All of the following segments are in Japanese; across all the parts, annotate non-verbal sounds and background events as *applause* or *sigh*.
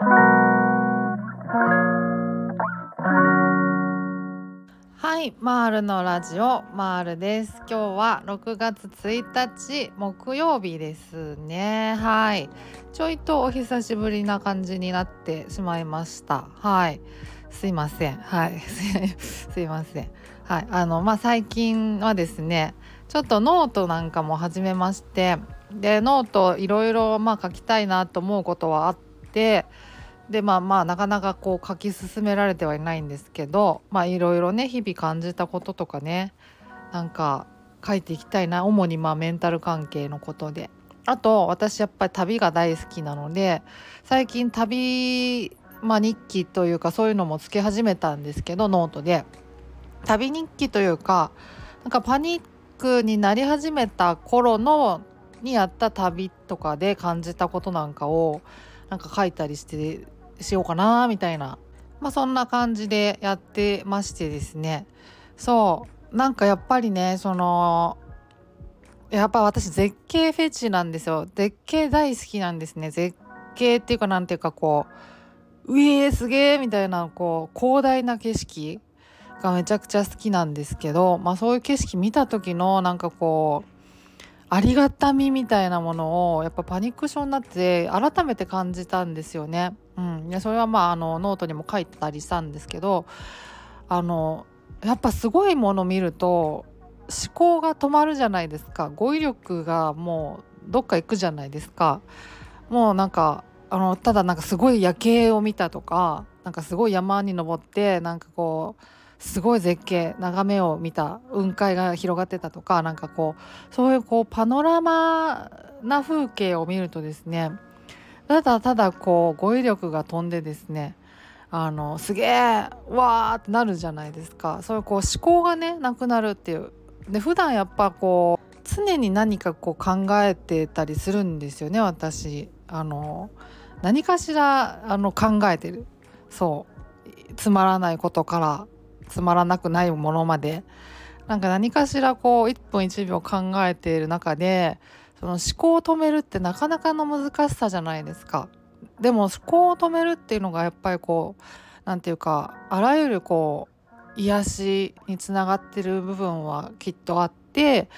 はいマールのラジオマールです。今日は6月1日木曜日ですね。はい。ちょいとお久しぶりな感じになってしまいました。はい。すいません。はい。*laughs* すいません。はい。あのまあ最近はですねちょっとノートなんかも始めましてでノートいろいろまあ書きたいなと思うことはあってでまあまあなかなかこう書き進められてはいないんですけどまあいろいろね日々感じたこととかねなんか書いていきたいな主にまあメンタル関係のことで。あと私やっぱり旅が大好きなので最近旅、まあ、日記というかそういうのもつけ始めたんですけどノートで。旅日記というかなんかパニックになり始めた頃のにやった旅とかで感じたことなんかをなんか書いたりしてしようかなみたいな、まあ、そんな感じでやってましてですね。そう。なんかやっぱりねそのやっぱ私絶景フェチなんですよ。絶景大好きなんですね。絶景っていうかなんていうかこううえーすげえみたいなこう広大な景色がめちゃくちゃ好きなんですけど、まあ、そういう景色見た時のなんかこうありがたみみたいなものをやっぱパニック症になって改めて感じたんですよね。うん、いやそれはまああのノートにも書いてたりしたんですけどあのやっぱすごいもの見ると思考が止まるじゃないですか語彙力がもうどっか行くじゃないですか。もうなんかあのただなんかすごい夜景を見たとかなんかすごい山に登ってなんかこうすごい絶景眺めを見た雲海が広がってたとかなんかこうそういうこうパノラマな風景を見るとですねただただこう語彙力が飛んでですねあのすげえわーってなるじゃないですか。そういうこう思考がねなくなるっていう。で普段やっぱこう常に何かこう考えてたりするんですよね私。あの何かしらあの考えてる。そう。つまらないことからつまらなくないものまで。なんか何かしらこう1分1秒考えている中でその思考を止めるってなかなかの難しさじゃないですか。でも思考を止めるっていうのがやっぱりこう何て言うかあらゆるこう癒しにつながってる部分はきっとあって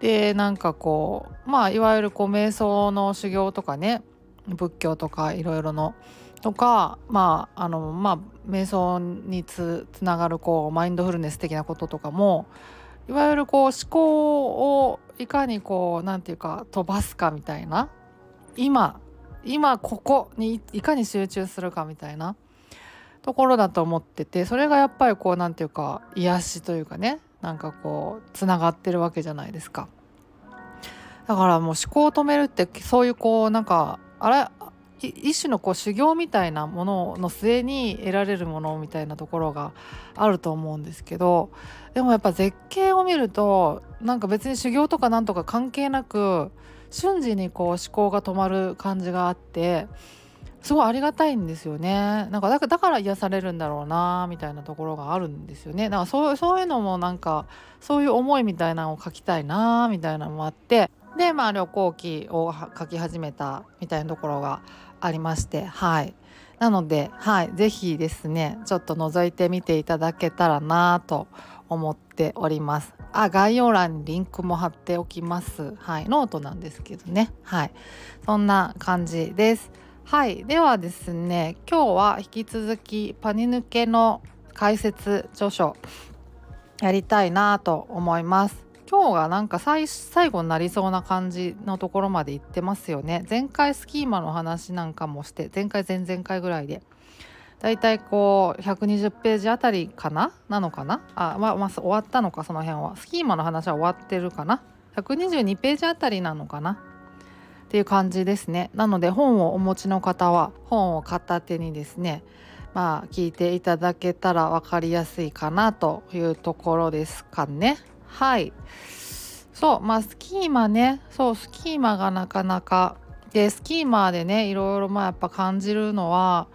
でなんかこうまあいわゆるこう瞑想の修行とかね仏教とかいろいろのとかまああのまあ瞑想につながるこうマインドフルネス的なこととかもいわゆるこう思考をいかにこう何て言うか飛ばすかみたいな。今今ここにいかに集中するかみたいな。ところだと思っててそれがやっぱりこう何て言うか癒しというかね。なんかこうつながってるわけじゃないですか。だからもう思考を止めるってそういうこうなんかあれ一種のこう修行みたいなものの末に得られるものみたいなところがあると思うんですけどでもやっぱ絶景を見るとなんか別に修行とかなんとか関係なく瞬時にこう思考が止まる感じがあってすごいありがたいんですよね。なんかだだから癒されるんだろうなみたいなところがあるんですよね。だからそうそういうのもなんかそういう思いみたいなのを書きたいなみたいなのもあってでまあ旅行記を書き始めたみたいなところがありましてはい。なのではい是非ですねちょっと覗いてみていただけたらなと思っております。あ概要欄にリンクも貼っておきます。はいノートなんですけどね。はい。そんな感じです。はい。ではですね今日は引き続きパニぬけの解説著書やりたいなと思います。今日がなんか最後になりそうな感じのところまで行ってますよね。前回スキーマの話なんかもして前回前々回ぐらいで。だいたいこう120ページあたりかな？なのかな？あまあ、まあ、終わったのかその辺は。スキーマの話は終わってるかな？122ページあたりなのかな？っていう感じですね。なので本をお持ちの方は本を片手にですねまあ聞いていただけたら分かりやすいかなというところですかね。はい。そうまあスキーマね。そうスキーマがなかなか。でスキーマでねいろいろまあやっぱ感じるのは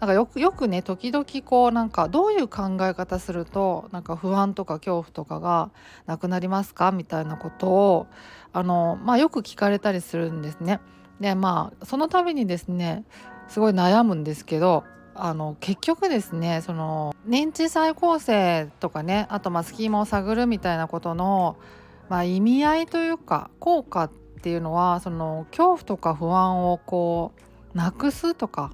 なんかよくよくね時々こうなんかどういう考え方するとなんか不安とか恐怖とかがなくなりますか？みたいなことをあの、まあ、よく聞かれたりするんですね。でまあその度にですねすごい悩むんですけどあの結局ですねその認知再構成とかねあとまあスキーマを探るみたいなことの、まあ、意味合いというか効果っていうのはその恐怖とか不安をこうなくすとか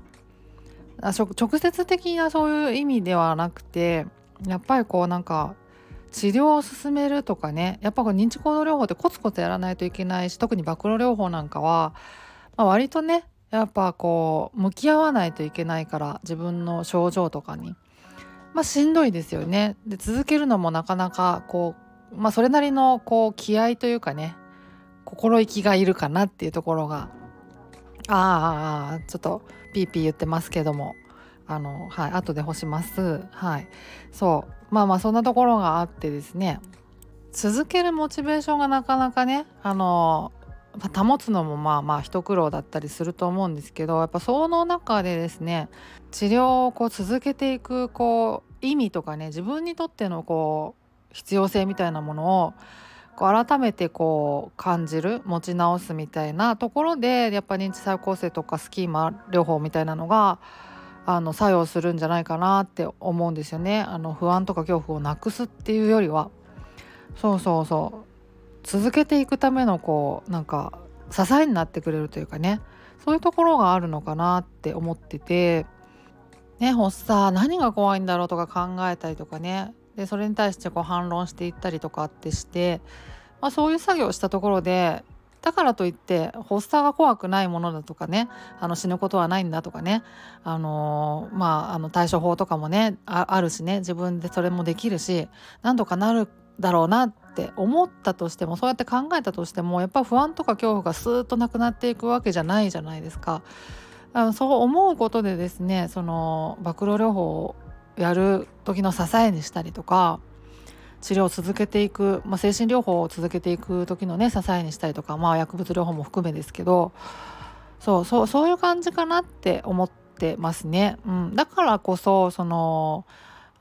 直接的なそういう意味ではなくてやっぱりこうなんか治療を進めるとかねやっぱ認知行動療法ってコツコツやらないといけないし特に暴露療法なんかは、まあ、割とねやっぱこう向き合わないといけないから自分の症状とかに。まあしんどいですよね。で続けるのもなかなかこうまあそれなりのこう気合というかね心意気がいるかなっていうところがああちょっとピーピー言ってますけどもあのはい後で干します。はい。そう。まあまあそんなところがあってですね。続けるモチベーションがなかなかねあの保つのもまあまあ一苦労だったりすると思うんですけどやっぱその中でですね治療をこう続けていくこう意味とかね自分にとってのこう必要性みたいなものをこう改めてこう感じる持ち直すみたいなところでやっぱ認知再構成とかスキーマ療法みたいなのがあの作用するんじゃないかなって思うんですよね。あの不安とか恐怖をなくすっていうよりはそうそうそう続けていくためのこうなんか支えになってくれるというかね。そういうところがあるのかなって思っててね発作何が怖いんだろうとか考えたりとかね。でそれに対してこう反論していったりとかってして、まあ、そういう作業をしたところでだからといって発作が怖くないものだとかねあの死ぬことはないんだとかねあのー、まああの対処法とかもねあるしね自分でそれもできるし何とかなるだろうなって思ったとしてもそうやって考えたとしてもやっぱ不安とか恐怖がスーッとなくなっていくわけじゃないじゃないですか。あのそう思うことでですねその暴露療法をやる時の支えにしたりとか治療を続けていく、まあ、精神療法を続けていく時のね支えにしたりとか、まあ、薬物療法も含めですけどそうそうそういう感じかなって思ってますね。うん、だからこそその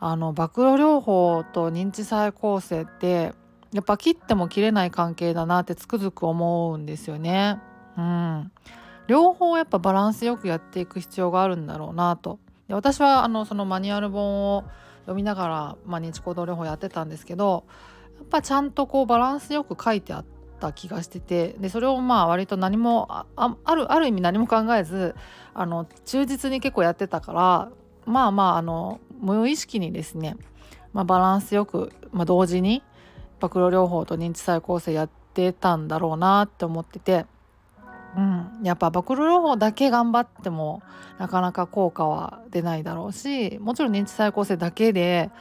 あの暴露療法と認知再構成ってやっぱ切っても切れない関係だなってつくづく思うんですよね。うん、両方やっぱバランスよくやっていく必要があるんだろうなと。で私はあのそのマニュアル本を読みながら、まあ、認知行動療法やってたんですけどやっぱちゃんとこうバランスよく書いてあった気がしててでそれをまあ割と何もああるある意味何も考えずあの忠実に結構やってたからまあまああの無意識にですね、まあ、バランスよく、まあ、同時に暴露療法と認知再構成やってたんだろうなって思ってて、うん、やっぱ暴露療法だけ頑張ってもなかなか効果は出ないだろうしもちろん認知再構成だけで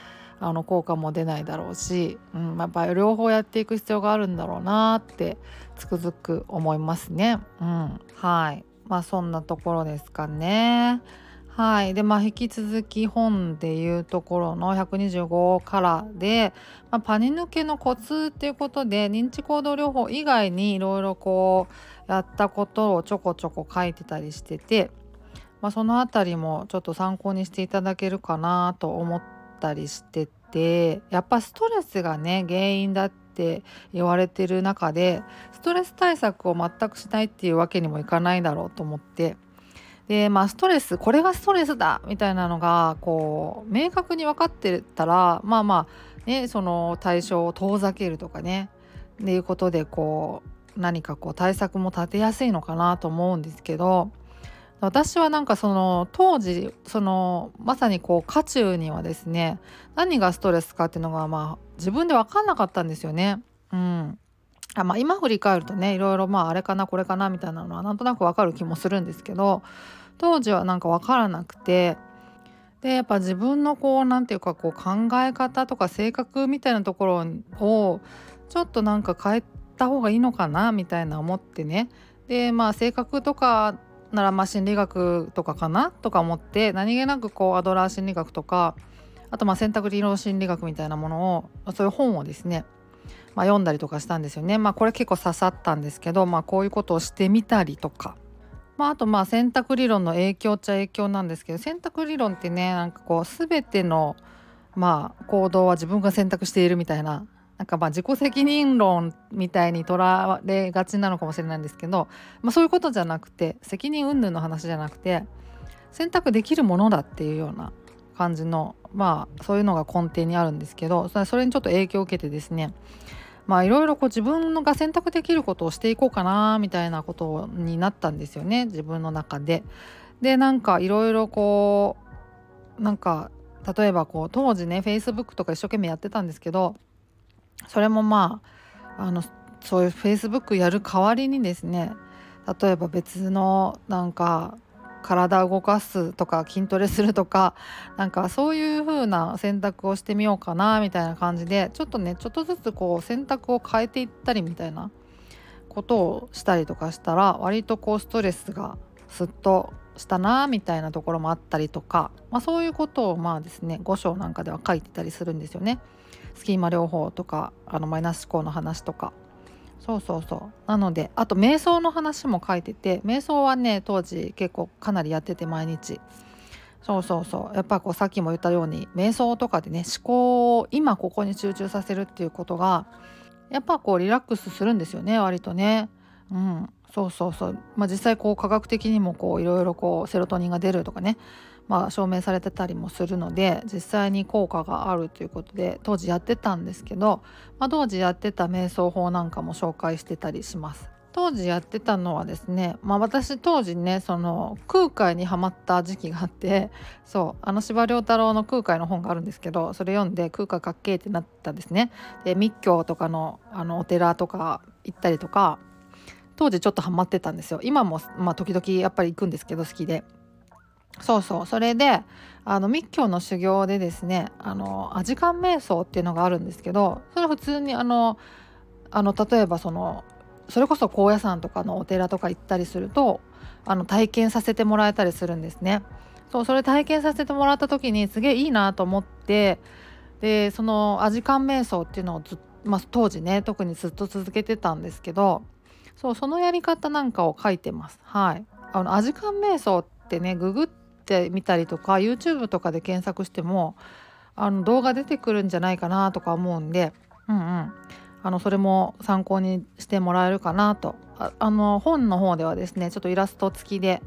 あの効果も出ないだろうし、うん、やっぱ両方やっていく必要があるんだろうなってつくづく思いますね。うん、はいまあそんなところですかね。はい。で、まあ、引き続き本でいうところの125からで、まあ、パニ抜けのコツっていうことで、認知行動療法以外にいろいろこう、やったことをちょこちょこ書いてたりしてて、まあ、そのあたりもちょっと参考にしていただけるかなと思ったりしてて、やっぱストレスがね、原因だって言われてる中で、ストレス対策を全くしないっていうわけにもいかないだろうと思って、でまあストレスこれがストレスだみたいなのがこう明確に分かってたらまあまあねその対象を遠ざけるとかねっていうことでこう何かこう対策も立てやすいのかなと思うんですけど私はなんかその当時そのまさにこう渦中にはですね何がストレスかっていうのがまあ自分で分かんなかったんですよね。うんあまあ、今振り返るとねいろいろまああれかなこれかなみたいなのはなんとなく分かる気もするんですけど当時はなんか分からなくて。でやっぱ自分のこう何て言うかこう考え方とか性格みたいなところをちょっとなんか変えた方がいいのかなみたいな思ってね。でまあ性格とかならまあ心理学とかかなとか思って何気なくこうアドラー心理学とかあとまあ選択理論心理学みたいなものをそういう本をですねまあ、読んだりとかしたんですよね。まあこれ結構刺さったんですけど、まあ、こういうことをしてみたりとか。まあ、あとまあ選択理論の影響っちゃ影響なんですけど選択理論ってねなんかこう全てのまあ行動は自分が選択しているみたいななんかまあ自己責任論みたいにとらわれがちなのかもしれないんですけど、まあ、そういうことじゃなくて責任云々の話じゃなくて選択できるものだっていうような感じのまあそういうのが根底にあるんですけどそれにちょっと影響を受けてですねまあいろいろこう自分が選択できることをしていこうかなみたいなことになったんですよね自分の中で。でなんかいろいろこうなんか例えばこう当時ね Facebook とか一生懸命やってたんですけどそれもまああのそういう Facebook やる代わりにですね例えば別のなんか体を動かすとか筋トレするとか *laughs* なんかそういう風な選択をしてみようかなみたいな感じでちょっとねちょっとずつこう選択を変えていったりみたいなことをしたりとかしたら割とこうストレスがすっとしたなみたいなところもあったりとか、まあ、そういうことをまあですね5章なんかでは書いてたりするんですよね。スキーマ療法とかあのマイナス思考の話とかそうそうそう。なのであと瞑想の話も書いてて瞑想はね当時結構かなりやってて毎日。そうそうそう。やっぱこうさっきも言ったように瞑想とかでね思考を今ここに集中させるっていうことがやっぱこうリラックスするんですよね割とね。うん。そうそうそう。まあ実際こう科学的にもこういろいろこうセロトニンが出るとかね。まあ、証明されてたりもするので実際に効果があるということで当時やってたんですけど、まあ、当時やってた瞑想法なんかも紹介してたりします。当時やってたのはですね、まあ、私当時ねその空海にはまった時期があってそうあの司馬太郎の空海の本があるんですけどそれ読んで空海かっけーってなったんですね。で密教とかのあのお寺とか行ったりとか当時ちょっとハマってたんですよ。今も、まあ、時々やっぱり行くんですけど好きで。そうそうそれであの密教の修行でですねあのアジカン瞑想っていうのがあるんですけどそれ普通にあのあの例えばそのそれこそ高野山とかのお寺とか行ったりするとあの体験させてもらえたりするんですね。そうそれ体験させてもらった時にすげえいいなと思ってでそのアジカン瞑想っていうのをず、まあ、当時ね特にずっと続けてたんですけどそうそのやり方なんかを書いてます。はい、あのアジカン瞑想ってねググってみたりとか YouTube とかで検索してもあの動画出てくるんじゃないかなとか思うんで、うんうん、あのそれも参考にしてもらえるかなと。ああの本の方ではですねちょっとイラスト付きで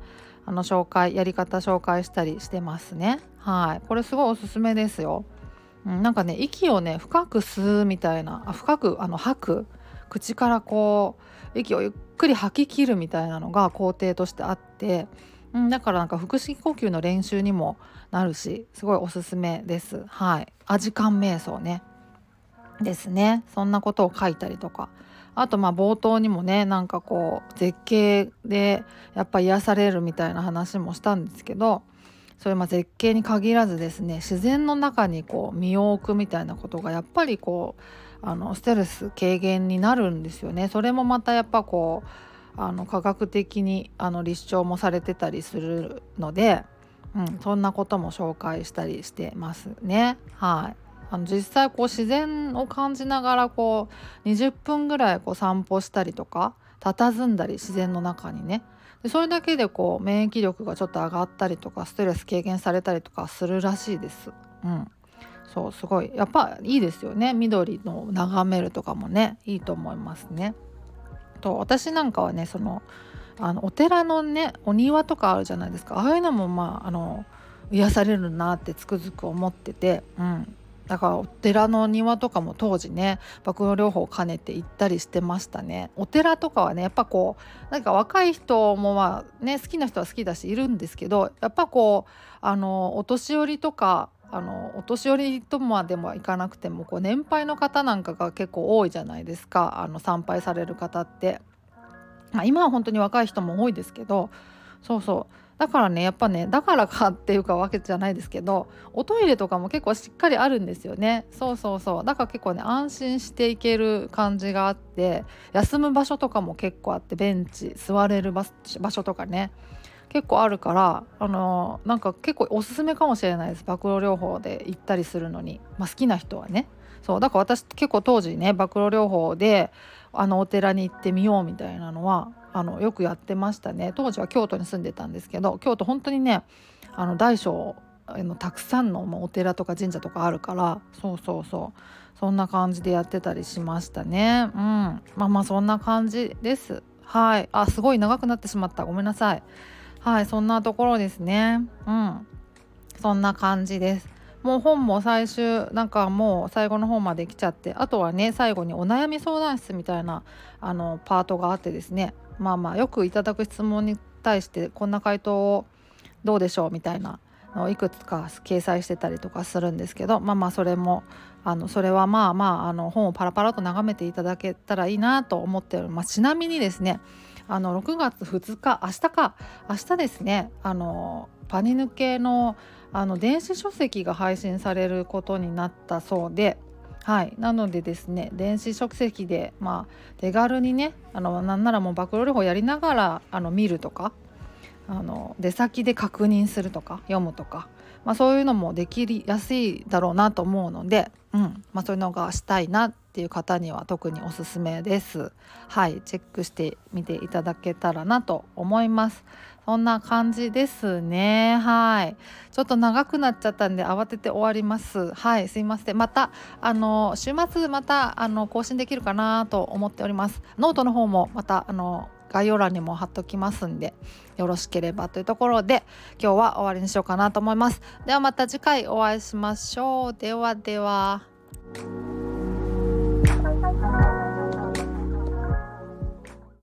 あの紹介やり方紹介したりしてますね。はい。これすごいおすすめですよ、うん、なんかね息をね深く吸うみたいなあ深くあの吐く口からこう息をゆっくり吐き切るみたいなのが工程としてあってうん、だからなんか腹式呼吸の練習にもなるしすごいおすすめです。はい、アジカン瞑想ねですねそんなことを書いたりとかあとまあ冒頭にもねなんかこう絶景でやっぱ癒されるみたいな話もしたんですけどそれまあ絶景に限らずですね自然の中にこう身を置くみたいなことがやっぱりこうあのストレス軽減になるんですよね。それもまたやっぱこうあの科学的にあの立証もされてたりするので、うん、そんなことも紹介したりしてますね。はいあの実際こう自然を感じながらこう20分ぐらいこう散歩したりとか佇んだり自然の中にねでそれだけでこう免疫力がちょっと上がったりとかストレス軽減されたりとかするらしいです。うん、そうすごいやっぱいいですよね緑の眺めるとかもねいいと思いますね。と私なんかはねそのあのお寺のねお庭とかあるじゃないですか。ああいうのもまああの癒されるなってつくづく思ってて、うん、だからお寺の庭とかも当時ね爆露療法を兼ねて行ったりしてましたね。お寺とかはねやっぱこうなんか若い人もまあね好きな人は好きだしいるんですけどやっぱこうあのお年寄りとかあのお年寄りとまでもいかなくてもこう年配の方なんかが結構多いじゃないですか。あの参拝される方って、まあ、今は本当に若い人も多いですけどそうそう。だからねやっぱねだからかっていうかわけじゃないですけどおトイレとかも結構しっかりあるんですよね。そうそうそう。だから結構ね安心していける感じがあって休む場所とかも結構あってベンチ座れる場所とかね。結構あるからあのなんか結構おすすめかもしれないです。暴露療法で行ったりするのに、まあ、好きな人はね。そうだから私結構当時ね暴露療法であのお寺に行ってみようみたいなのはあのよくやってましたね。当時は京都に住んでたんですけど京都本当にねあの大小のたくさんのお寺とか神社とかあるから。そうそうそう。そんな感じでやってたりしましたね。うん。まあまあそんな感じです。はい。あすごい長くなってしまった。ごめんなさい。はいそんなところですね。うん。そんな感じです。もう本も最終なんかもう最後の方まで来ちゃってあとはね最後にお悩み相談室みたいなあのパートがあってですね。まあまあよくいただく質問に対してこんな回答をどうでしょうみたいなのをいくつか掲載してたりとかするんですけどまあまあそれもあのそれはまあまああの本をパラパラと眺めていただけたらいいなと思っております。ちなみにですねあの6月2日明日か？明日ですねあのパニヌ系のあの電子書籍が配信されることになったそうではいなのでですね電子書籍でまあ手軽にねあのなんならもう暴露療法やりながらあの見るとかあの出先で確認するとか読むとか、まあ、そういうのもできやすいだろうなと思うので、うんまあ、そういうのがしたいなっていう方には特におすすめです。はいチェックしてみていただけたらなと思います。そんな感じですね。はい。ちょっと長くなっちゃったんで慌てて終わります。はい、すいません。またあの週末またあの更新できるかなと思っております。ノートの方もまたあの概要欄にも貼っときますんでよろしければというところで今日は終わりにしようかなと思います。ではまた次回お会いしましょう。ではでは。